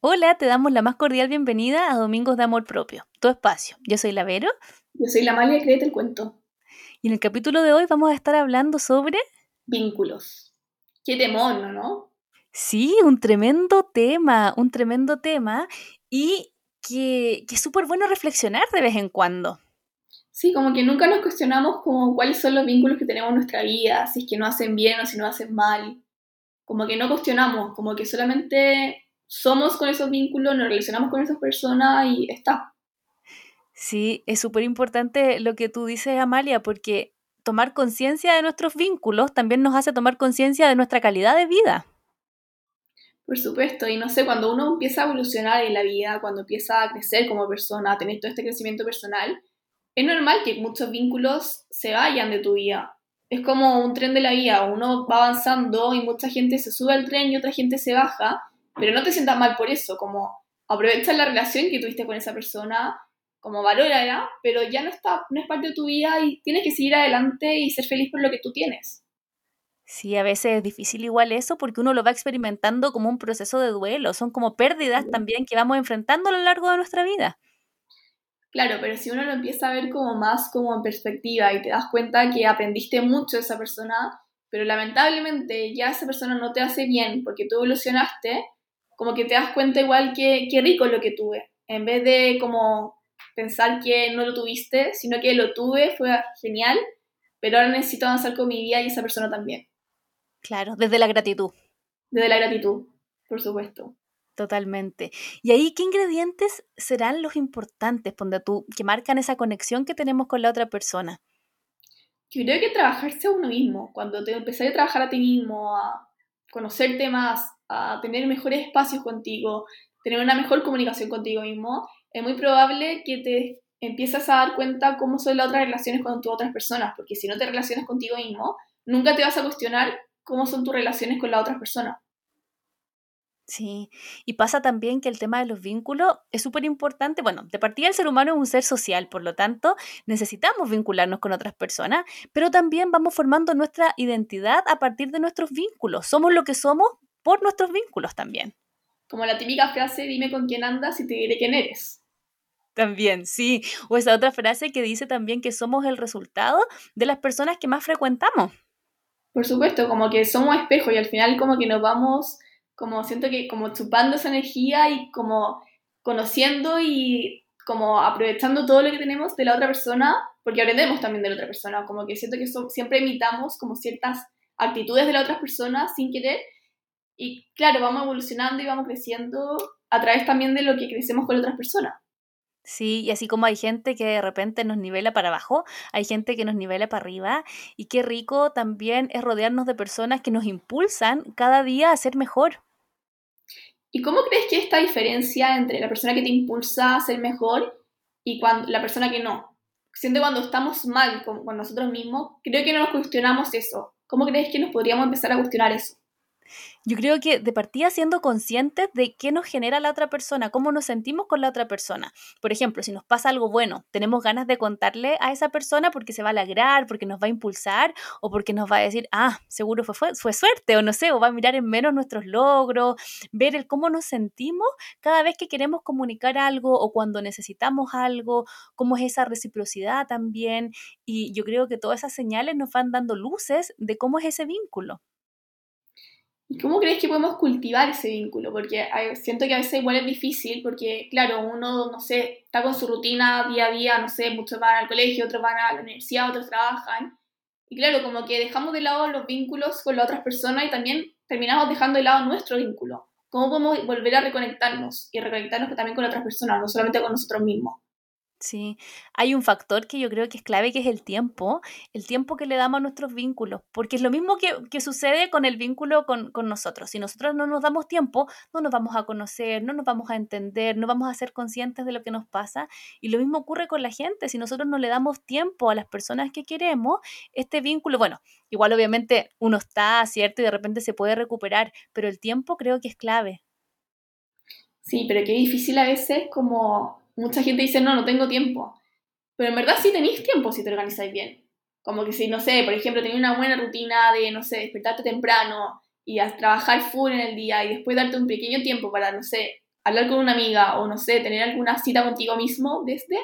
Hola, te damos la más cordial bienvenida a Domingos de Amor Propio, tu espacio. Yo soy la Vero. Yo soy la Malia, créete el cuento. Y en el capítulo de hoy vamos a estar hablando sobre... Vínculos. Qué demonio, ¿no? Sí, un tremendo tema, un tremendo tema y que, que es súper bueno reflexionar de vez en cuando. Sí, como que nunca nos cuestionamos como cuáles son los vínculos que tenemos en nuestra vida, si es que no hacen bien o si no hacen mal. Como que no cuestionamos, como que solamente somos con esos vínculos, nos relacionamos con esas personas y está. Sí, es súper importante lo que tú dices, Amalia, porque tomar conciencia de nuestros vínculos también nos hace tomar conciencia de nuestra calidad de vida. Por supuesto, y no sé, cuando uno empieza a evolucionar en la vida, cuando empieza a crecer como persona, a tener todo este crecimiento personal, es normal que muchos vínculos se vayan de tu vida. Es como un tren de la vida, uno va avanzando y mucha gente se sube al tren y otra gente se baja, pero no te sientas mal por eso, como aprovecha la relación que tuviste con esa persona, como valórala, pero ya no, está, no es parte de tu vida y tienes que seguir adelante y ser feliz por lo que tú tienes. Sí, a veces es difícil igual eso porque uno lo va experimentando como un proceso de duelo, son como pérdidas también que vamos enfrentando a lo largo de nuestra vida. Claro, pero si uno lo empieza a ver como más como en perspectiva y te das cuenta que aprendiste mucho de esa persona, pero lamentablemente ya esa persona no te hace bien porque tú evolucionaste, como que te das cuenta igual que qué rico lo que tuve. En vez de como pensar que no lo tuviste, sino que lo tuve, fue genial, pero ahora necesito avanzar con mi vida y esa persona también. Claro, desde la gratitud. Desde la gratitud, por supuesto. Totalmente. Y ahí, ¿qué ingredientes serán los importantes, ponte tú, que marcan esa conexión que tenemos con la otra persona? Yo creo que trabajarse a uno mismo. Cuando te empezás a trabajar a ti mismo, a conocerte más, a tener mejores espacios contigo, tener una mejor comunicación contigo mismo, es muy probable que te empiezas a dar cuenta cómo son las otras relaciones con tus otras personas, porque si no te relacionas contigo mismo, nunca te vas a cuestionar cómo son tus relaciones con las otras personas. Sí, y pasa también que el tema de los vínculos es súper importante. Bueno, de partida el ser humano es un ser social, por lo tanto necesitamos vincularnos con otras personas, pero también vamos formando nuestra identidad a partir de nuestros vínculos. Somos lo que somos por nuestros vínculos también. Como la típica frase, dime con quién andas y te diré quién eres. También, sí. O esa otra frase que dice también que somos el resultado de las personas que más frecuentamos. Por supuesto, como que somos espejo y al final como que nos vamos como siento que como chupando esa energía y como conociendo y como aprovechando todo lo que tenemos de la otra persona, porque aprendemos también de la otra persona, como que siento que siempre imitamos como ciertas actitudes de la otra persona sin querer y claro, vamos evolucionando y vamos creciendo a través también de lo que crecemos con otras personas. Sí, y así como hay gente que de repente nos nivela para abajo, hay gente que nos nivela para arriba, y qué rico también es rodearnos de personas que nos impulsan cada día a ser mejor. ¿Y cómo crees que esta diferencia entre la persona que te impulsa a ser mejor y cuando, la persona que no? Siento cuando estamos mal con, con nosotros mismos, creo que no nos cuestionamos eso. ¿Cómo crees que nos podríamos empezar a cuestionar eso? Yo creo que de partida siendo conscientes de qué nos genera la otra persona, cómo nos sentimos con la otra persona. Por ejemplo, si nos pasa algo bueno, tenemos ganas de contarle a esa persona porque se va a alegrar, porque nos va a impulsar o porque nos va a decir, ah, seguro fue, fue, fue suerte o no sé, o va a mirar en menos nuestros logros, ver el cómo nos sentimos cada vez que queremos comunicar algo o cuando necesitamos algo, cómo es esa reciprocidad también. Y yo creo que todas esas señales nos van dando luces de cómo es ese vínculo. ¿Y cómo crees que podemos cultivar ese vínculo? Porque siento que a veces igual es difícil, porque claro, uno, no sé, está con su rutina día a día, no sé, muchos van al colegio, otros van a la universidad, otros trabajan. Y claro, como que dejamos de lado los vínculos con las otras personas y también terminamos dejando de lado nuestro vínculo. ¿Cómo podemos volver a reconectarnos y reconectarnos también con otras personas, no solamente con nosotros mismos? Sí, hay un factor que yo creo que es clave, que es el tiempo, el tiempo que le damos a nuestros vínculos, porque es lo mismo que, sucede con el vínculo con, con, nosotros. Si nosotros no nos damos tiempo, no nos vamos a conocer, no nos vamos a entender, no vamos a ser conscientes de lo que nos pasa. Y lo mismo ocurre con la gente, si nosotros no le damos tiempo a las personas que queremos, este vínculo, bueno, igual obviamente uno está, ¿cierto? Y de repente se puede recuperar, pero el tiempo creo que es clave. Sí, pero qué difícil a veces como mucha gente dice, no, no tengo tiempo. Pero en verdad sí tenéis tiempo si te organizáis bien. Como que si, no sé, por ejemplo, tenéis una buena rutina de, no sé, despertarte temprano y a trabajar full en el día y después darte un pequeño tiempo para, no sé, hablar con una amiga o no sé, tener alguna cita contigo mismo desde,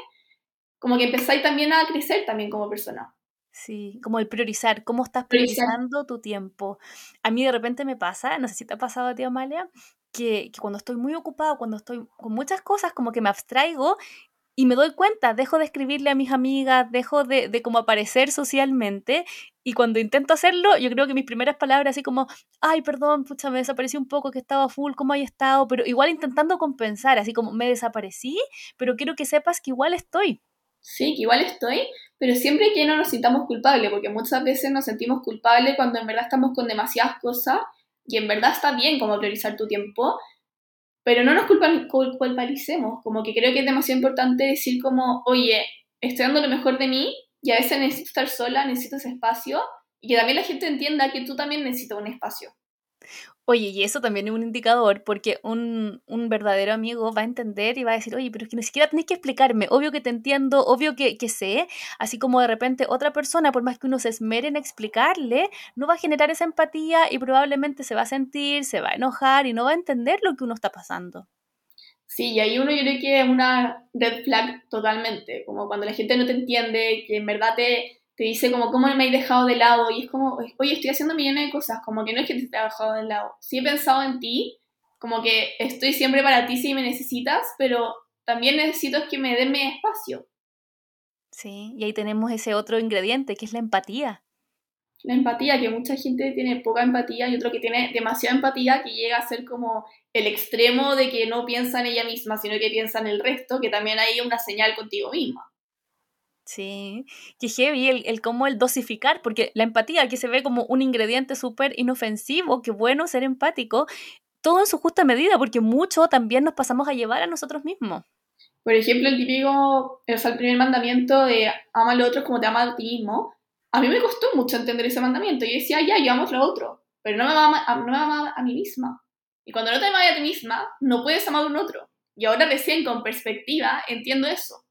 como que empezáis también a crecer también como persona. Sí, como el priorizar, cómo estás priorizando tu tiempo. A mí de repente me pasa, no sé si te ha pasado a ti, Amalia, que, cuando estoy muy ocupada, cuando estoy con muchas cosas, como que me abstraigo y me doy cuenta, dejo de escribirle a mis amigas, dejo de, de como aparecer socialmente y cuando intento hacerlo, yo creo que mis primeras palabras así como, ay, perdón, pucha, me desaparecí un poco, que estaba full, ¿cómo hay estado? Pero igual intentando compensar, así como me desaparecí, pero quiero que sepas que igual estoy. Sí, que igual estoy, pero siempre que no nos sintamos culpables, porque muchas veces nos sentimos culpables cuando en verdad estamos con demasiadas cosas y en verdad está bien como priorizar tu tiempo, pero no nos culpalicemos, como que creo que es demasiado importante decir como, oye, estoy dando lo mejor de mí y a veces necesito estar sola, necesito ese espacio y que también la gente entienda que tú también necesitas un espacio. Oye, y eso también es un indicador, porque un, un, verdadero amigo va a entender y va a decir, oye, pero es que ni siquiera tenés que explicarme, obvio que te entiendo, obvio que, que, sé, así como de repente otra persona, por más que uno se esmere en explicarle, no va a generar esa empatía y probablemente se va a sentir, se va a enojar y no va a entender lo que uno está pasando. Sí, y ahí uno yo creo que es una red flag totalmente, como cuando la gente no te entiende, que en verdad te, te dice como, ¿cómo me he dejado de lado? Y es como, oye, estoy haciendo millones de cosas, como que no es que te esté dejado de lado. Sí he pensado en ti, como que estoy siempre para ti si me necesitas, pero también necesito que me den mi espacio. Sí, y ahí tenemos ese otro ingrediente, que es la empatía. La empatía, que mucha gente tiene poca empatía y otro que tiene demasiada empatía, que llega a ser como el extremo de que no piensa en ella misma, sino que piensa en el resto, que también hay una señal contigo misma. Sí, que heavy el, el cómo el dosificar, porque la empatía que se ve como un ingrediente súper inofensivo, que bueno ser empático, todo en su justa medida, porque mucho también nos pasamos a llevar a nosotros mismos. Por ejemplo, el típico, o sea, el primer mandamiento de ama al otro como te ama a ti mismo, a mí me costó mucho entender ese mandamiento. Yo decía, ya, yo amo a otro, pero no me ama, no me ama a mí misma. Y cuando no te amas a ti misma, no puedes amar a un otro. Y ahora recién con perspectiva entiendo eso.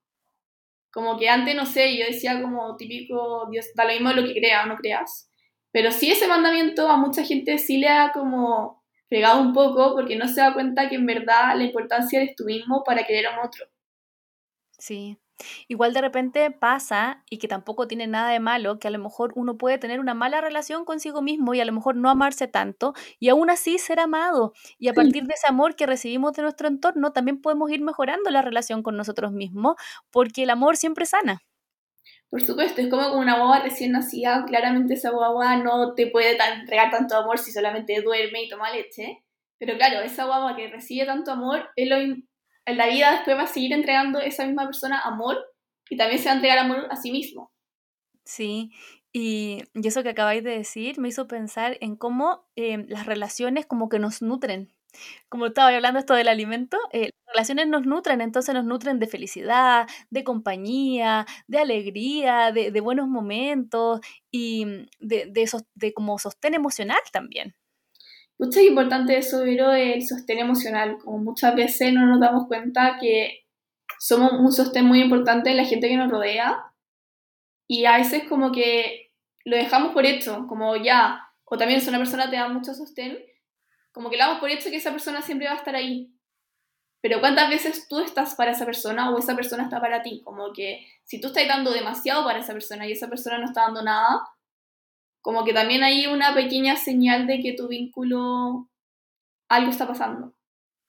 Como que antes, no sé, yo decía como típico, Dios, da lo mismo lo que creas o no creas. Pero sí ese mandamiento a mucha gente sí le ha como pegado un poco porque no se da cuenta que en verdad la importancia eres tú mismo para querer a un otro. Sí, Igual de repente pasa, y que tampoco tiene nada de malo, que a lo mejor uno puede tener una mala relación consigo mismo y a lo mejor no amarse tanto, y aún así ser amado. Y a partir de ese amor que recibimos de nuestro entorno, también podemos ir mejorando la relación con nosotros mismos, porque el amor siempre sana. Por supuesto, es como con una guagua recién nacida, claramente esa guagua no te puede entregar tanto amor si solamente duerme y toma leche. Pero claro, esa guagua que recibe tanto amor es lo, en la vida después va a seguir entregando esa misma persona amor y también se va a entregar amor a sí mismo. Sí, y, eso que acabáis de decir me hizo pensar en cómo eh, las relaciones como que nos nutren. Como estaba hablando esto del alimento, eh, las relaciones nos nutren, entonces nos nutren de felicidad, de compañía, de alegría, de, buenos momentos y de, de, de como sostén emocional también. Mucho es importante eso, pero el sostén emocional. Como muchas veces no nos damos cuenta que somos un sostén muy importante en la gente que nos rodea y a veces como que lo dejamos por hecho, como ya, o también si una persona te da mucho sostén, como que le damos por hecho que esa persona siempre va a estar ahí. Pero ¿cuántas veces tú estás para esa persona o esa persona está para ti? Como que si tú estás dando demasiado para esa persona y esa persona no está dando nada, como que también hay una pequeña señal de que tu vínculo, algo está pasando.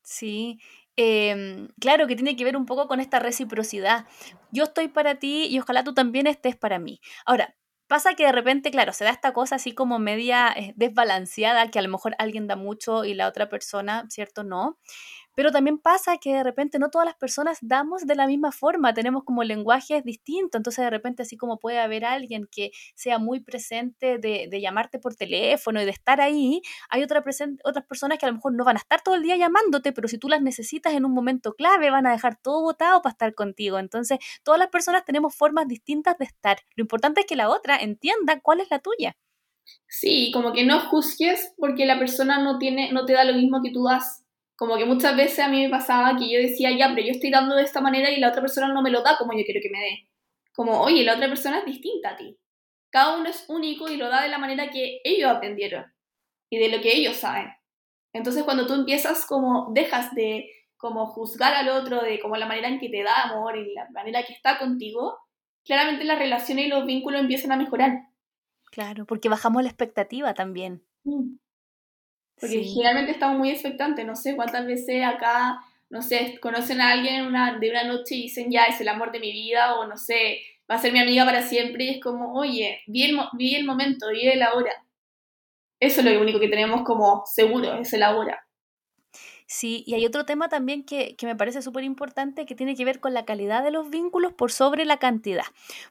Sí, em, claro que tiene que ver un poco con esta reciprocidad. Yo estoy para ti y ojalá tú también estés para mí. Ahora, pasa que de repente, claro, se da esta cosa así como media eh, desbalanceada, que a lo mejor alguien da mucho y la otra persona, ¿cierto? No. Pero también pasa que de repente no todas las personas damos de la misma forma, tenemos como lenguajes distintos, entonces de repente así como puede haber alguien que sea muy presente de, de llamarte por teléfono y de estar ahí, hay otra otras personas que a lo mejor no van a estar todo el día llamándote, pero si tú las necesitas en un momento clave van a dejar todo votado para estar contigo. Entonces todas las personas tenemos formas distintas de estar. Lo importante es que la otra entienda cuál es la tuya. Sí, como que no juzgues porque la persona no tiene, no te da lo mismo que tú das como que muchas veces a mí me pasaba que yo decía, ya, pero yo estoy dando de esta manera y la otra persona no me lo da como yo quiero que me dé. Como, oye, la otra persona es distinta a ti. Cada uno es único y lo da de la manera que ellos aprendieron y de lo que ellos saben. Entonces cuando tú empiezas como, dejas de como juzgar al otro de como la manera en que te da amor y la manera que está contigo, claramente las relaciones y los vínculos empiezan a mejorar. Claro, porque bajamos la expectativa también. Mm. Porque generalmente estamos muy expectantes, no sé cuántas veces acá, no sé, conocen a alguien una, de una noche y dicen ya es el amor de mi vida o no sé, va a ser mi amiga para siempre y es como, oye, vi el, vi el momento, vi el ahora. Eso es lo único que tenemos como seguro, es el ahora. Sí, y hay otro tema también que, me parece súper importante que tiene que ver con la calidad de los vínculos por sobre la cantidad.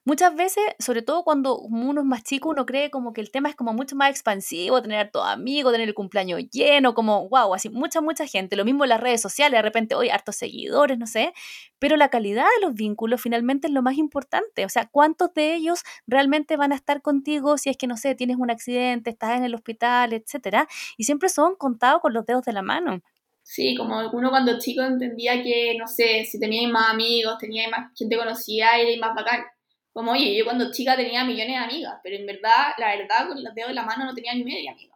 Muchas veces, sobre todo cuando uno es más chico, uno cree como que el tema es como mucho más expansivo, tener a todos amigos, tener el cumpleaños lleno, como wow, así mucha, mucha gente. Lo mismo en las redes sociales, de repente, hoy hartos seguidores, no sé. Pero la calidad de los vínculos finalmente es lo más importante. O sea, ¿cuántos de ellos realmente van a estar contigo si es que, no sé, tienes un accidente, estás en el hospital, etcétera? Y siempre son contados con los dedos de la mano. Sí, como uno cuando chico entendía que, no sé, si teníais más amigos, teníais más gente conocida, era más bacán. Como, oye, yo cuando chica tenía millones de amigas, pero en verdad, la verdad, con los dedos de la mano no tenía ni media amiga.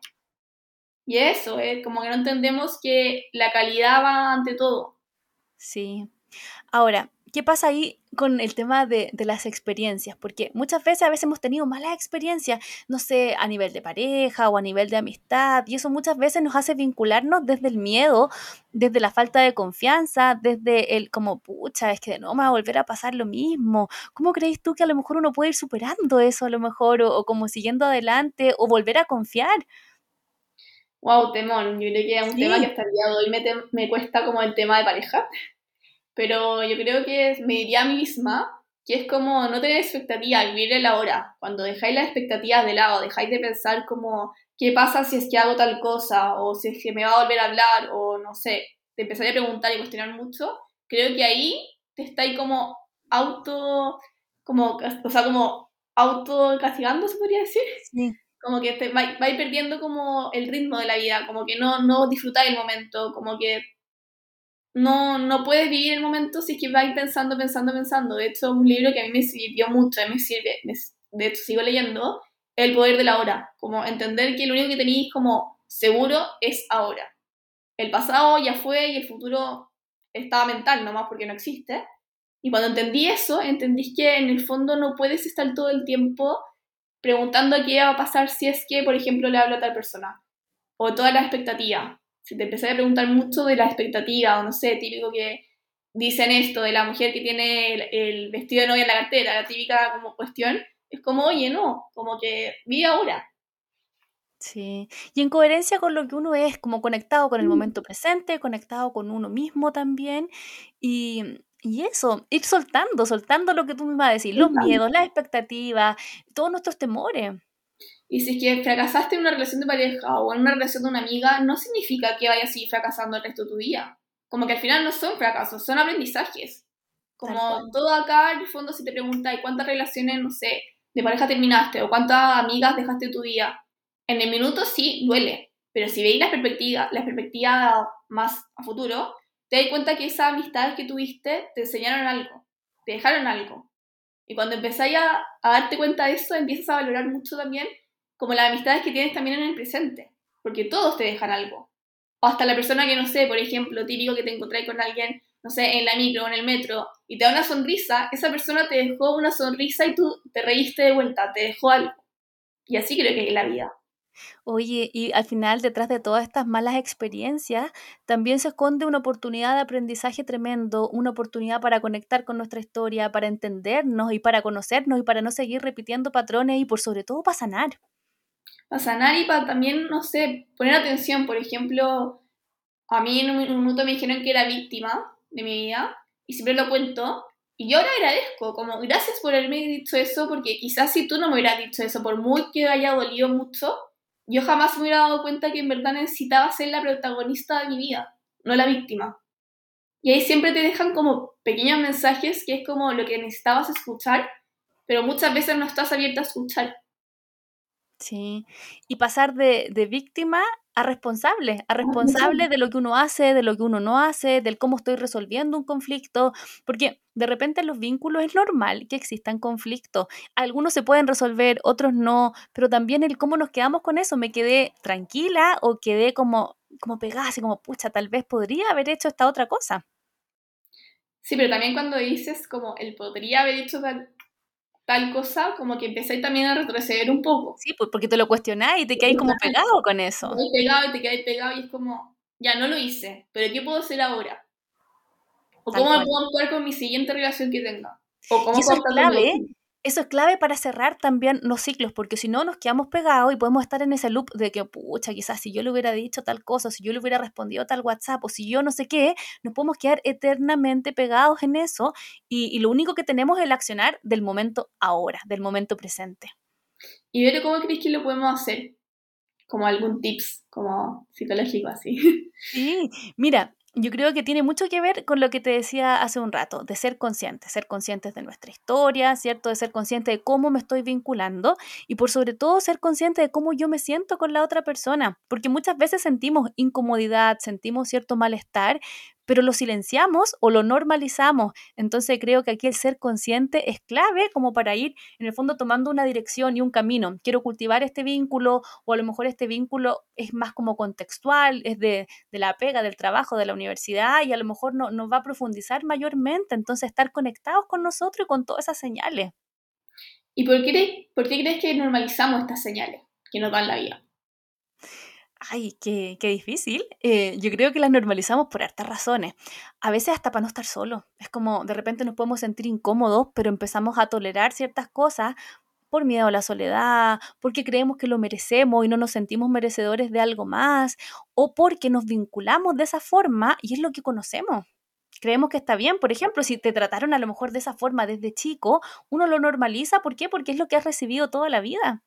Y eso, es como que no entendemos que la calidad va ante todo. Sí. Ahora, ¿qué pasa ahí con el tema de, las experiencias? Porque muchas veces a veces hemos tenido malas experiencias, no sé, a nivel de pareja o a nivel de amistad, y eso muchas veces nos hace vincularnos desde el miedo, desde la falta de confianza, desde el como, pucha, es que no me va a volver a pasar lo mismo. ¿Cómo crees tú que a lo mejor uno puede ir superando eso a lo mejor, o, como siguiendo adelante, o volver a confiar? Wow, temón. Yo creo que es un tema que hasta el día de hoy me, me cuesta como el tema de pareja pero yo creo que me diría a mí misma que es como no tener expectativas, vivir el ahora. Cuando dejáis las expectativas de lado, dejáis de pensar como qué pasa si es que hago tal cosa, o si es que me va a volver a hablar, o no sé, te empezáis a preguntar y cuestionar mucho, creo que ahí te estáis como auto, como, o sea, como auto castigando, se podría decir. Sí. Como que vais, vais perdiendo como el ritmo de la vida, como que no, no disfrutáis el momento, como que no, no puedes vivir el momento si es que vas pensando, pensando, pensando. De hecho, un libro que a mí me sirvió mucho, me sirve, de hecho sigo leyendo, El poder de la hora. Como entender que lo único que tenéis como seguro es ahora. El pasado ya fue y el futuro estaba mental nomás porque no existe. Y cuando entendí eso, entendí que en el fondo no puedes estar todo el tiempo preguntando qué va a pasar si es que, por ejemplo, le hablo a tal persona. O toda la expectativa si te empecé a preguntar mucho de la expectativa, o no sé, típico que dicen esto de la mujer que tiene el, vestido de novia en la cartera, la típica como cuestión, es como, oye, no, como que vive ahora. Sí, y en coherencia con lo que uno es, como conectado con el mm. momento presente, conectado con uno mismo también, y, y eso, ir soltando, soltando lo que tú misma decís, los miedos, las expectativas, todos nuestros temores. Y si es que fracasaste en una relación de pareja o en una relación de una amiga, no significa que vayas a seguir fracasando el resto de tu vida. Como que al final no son fracasos, son aprendizajes. Como todo acá, en el fondo, si te preguntas cuántas relaciones, no sé, de pareja terminaste o cuántas amigas dejaste tu vida, en el minuto sí duele, pero si veis la perspectiva, la perspectiva más a futuro, te das cuenta que esas amistades que tuviste te enseñaron algo, te dejaron algo. Y cuando empezáis a, a darte cuenta de eso, empiezas a valorar mucho también como las amistades que tienes también en el presente, porque todos te dejan algo. O hasta la persona que, no sé, por ejemplo, típico que te encontré con alguien, no sé, en la micro o en el metro, y te da una sonrisa, esa persona te dejó una sonrisa y tú te reíste de vuelta, te dejó algo. Y así creo que es la vida. Oye, y al final, detrás de todas estas malas experiencias, también se esconde una oportunidad de aprendizaje tremendo, una oportunidad para conectar con nuestra historia, para entendernos y para conocernos y para no seguir repitiendo patrones y por sobre todo para sanar para sanar y para también, no sé, poner atención. Por ejemplo, a mí en un minuto me dijeron que era víctima de mi vida y siempre lo cuento. Y yo ahora agradezco, como gracias por haberme dicho eso, porque quizás si tú no me hubieras dicho eso, por muy que haya dolido mucho, yo jamás me hubiera dado cuenta que en verdad necesitaba ser la protagonista de mi vida, no la víctima. Y ahí siempre te dejan como pequeños mensajes que es como lo que necesitabas escuchar, pero muchas veces no estás abierta a escuchar. Sí, y pasar de, de víctima a responsable, a responsable de lo que uno hace, de lo que uno no hace, del cómo estoy resolviendo un conflicto, porque de repente en los vínculos es normal que existan conflictos. Algunos se pueden resolver, otros no, pero también el cómo nos quedamos con eso, me quedé tranquila o quedé como como pegada, así como, pucha, tal vez podría haber hecho esta otra cosa. Sí, pero también cuando dices como el podría haber hecho tal, tal cosa, como que empecé también a retroceder un poco. Sí, pues porque te lo cuestionás y te quedas como pegado con eso. Te pegado y te quedas pegado y es como, ya no lo hice, pero ¿qué puedo hacer ahora? ¿O cómo me puedo actuar con mi siguiente relación que tenga? ¿O cómo eso es clave, eso es clave para cerrar también los ciclos, porque si no nos quedamos pegados y podemos estar en ese loop de que, pucha, quizás si yo le hubiera dicho tal cosa, si yo le hubiera respondido tal WhatsApp, o si yo no sé qué, nos podemos quedar eternamente pegados en eso y, lo único que tenemos es el accionar del momento ahora, del momento presente. ¿Y ver cómo crees que lo podemos hacer? Como algún tips, como psicológico así. Sí, mira, yo creo que tiene mucho que ver con lo que te decía hace un rato, de ser conscientes, ser conscientes de nuestra historia, ¿cierto? De ser consciente de cómo me estoy vinculando y por sobre todo ser consciente de cómo yo me siento con la otra persona, porque muchas veces sentimos incomodidad, sentimos cierto malestar, pero lo silenciamos o lo normalizamos. Entonces creo que aquí el ser consciente es clave como para ir en el fondo tomando una dirección y un camino. Quiero cultivar este vínculo o a lo mejor este vínculo es más como contextual, es de, la pega, del trabajo, de la universidad y a lo mejor no, nos va a profundizar mayormente. Entonces estar conectados con nosotros y con todas esas señales. ¿Y por por qué crees que normalizamos estas señales que nos dan la vida? Ay, qué, qué difícil. Eh, yo creo que las normalizamos por hartas razones. A veces hasta para no estar solo. Es como de repente nos podemos sentir incómodos, pero empezamos a tolerar ciertas cosas por miedo a la soledad, porque creemos que lo merecemos y no nos sentimos merecedores de algo más, o porque nos vinculamos de esa forma y es lo que conocemos. Creemos que está bien, por ejemplo, si te trataron a lo mejor de esa forma desde chico, uno lo normaliza, ¿por qué? Porque es lo que has recibido toda la vida.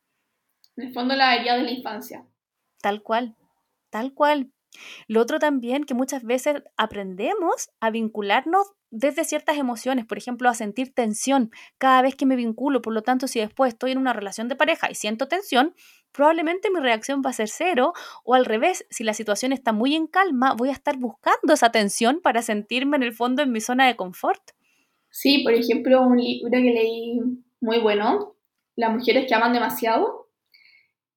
En fondo la herida de la infancia. Tal cual, tal cual. Lo otro también que muchas veces aprendemos a vincularnos desde ciertas emociones, por ejemplo, a sentir tensión cada vez que me vinculo, por lo tanto, si después estoy en una relación de pareja y siento tensión, probablemente mi reacción va a ser cero o al revés, si la situación está muy en calma, voy a estar buscando esa tensión para sentirme en el fondo en mi zona de confort. Sí, por ejemplo, un libro que leí muy bueno, Las mujeres que aman demasiado,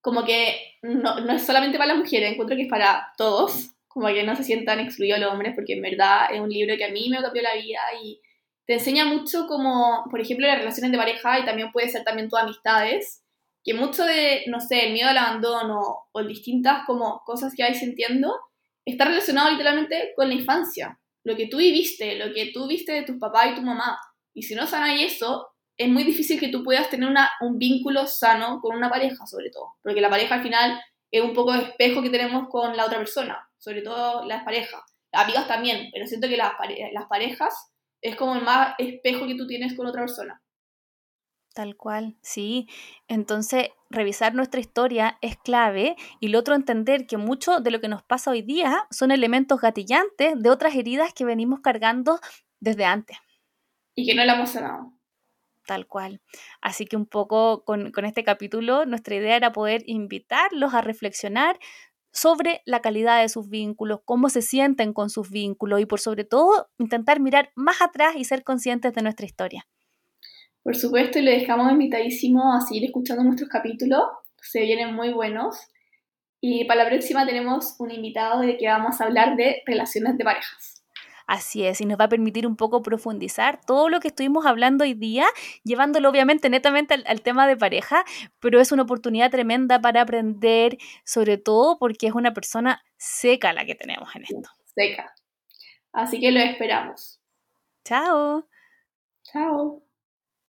como que no, no, es solamente para las mujeres, encuentro que es para todos, como que no se sientan excluidos los hombres, porque en verdad es un libro que a mí me cambió la vida y te enseña mucho como, por ejemplo, las relaciones de pareja y también puede ser también tus amistades, que mucho de, no sé, el miedo al abandono o distintas como cosas que vais sintiendo, está relacionado literalmente con la infancia, lo que tú viviste, lo que tú viste de tu papá y tu mamá. Y si no sanáis eso, es muy difícil que tú puedas tener una, un vínculo sano con una pareja, sobre todo, porque la pareja al final es un poco de espejo que tenemos con la otra persona, sobre todo las parejas. Las amigas también, pero siento que las, las parejas es como el más espejo que tú tienes con otra persona. Tal cual, sí. Entonces, revisar nuestra historia es clave y lo otro, entender que mucho de lo que nos pasa hoy día son elementos gatillantes de otras heridas que venimos cargando desde antes. Y que no la hemos sanado tal cual. Así que un poco con, este capítulo nuestra idea era poder invitarlos a reflexionar sobre la calidad de sus vínculos, cómo se sienten con sus vínculos y por sobre todo intentar mirar más atrás y ser conscientes de nuestra historia. Por supuesto, y le dejamos invitadísimo a seguir escuchando nuestros capítulos, se vienen muy buenos. Y para la próxima tenemos un invitado de que vamos a hablar de relaciones de parejas. Así es, y nos va a permitir un poco profundizar todo lo que estuvimos hablando hoy día, llevándolo obviamente netamente al, tema de pareja, pero es una oportunidad tremenda para aprender, sobre todo porque es una persona seca la que tenemos en esto. Seca. Así que lo esperamos. Chao.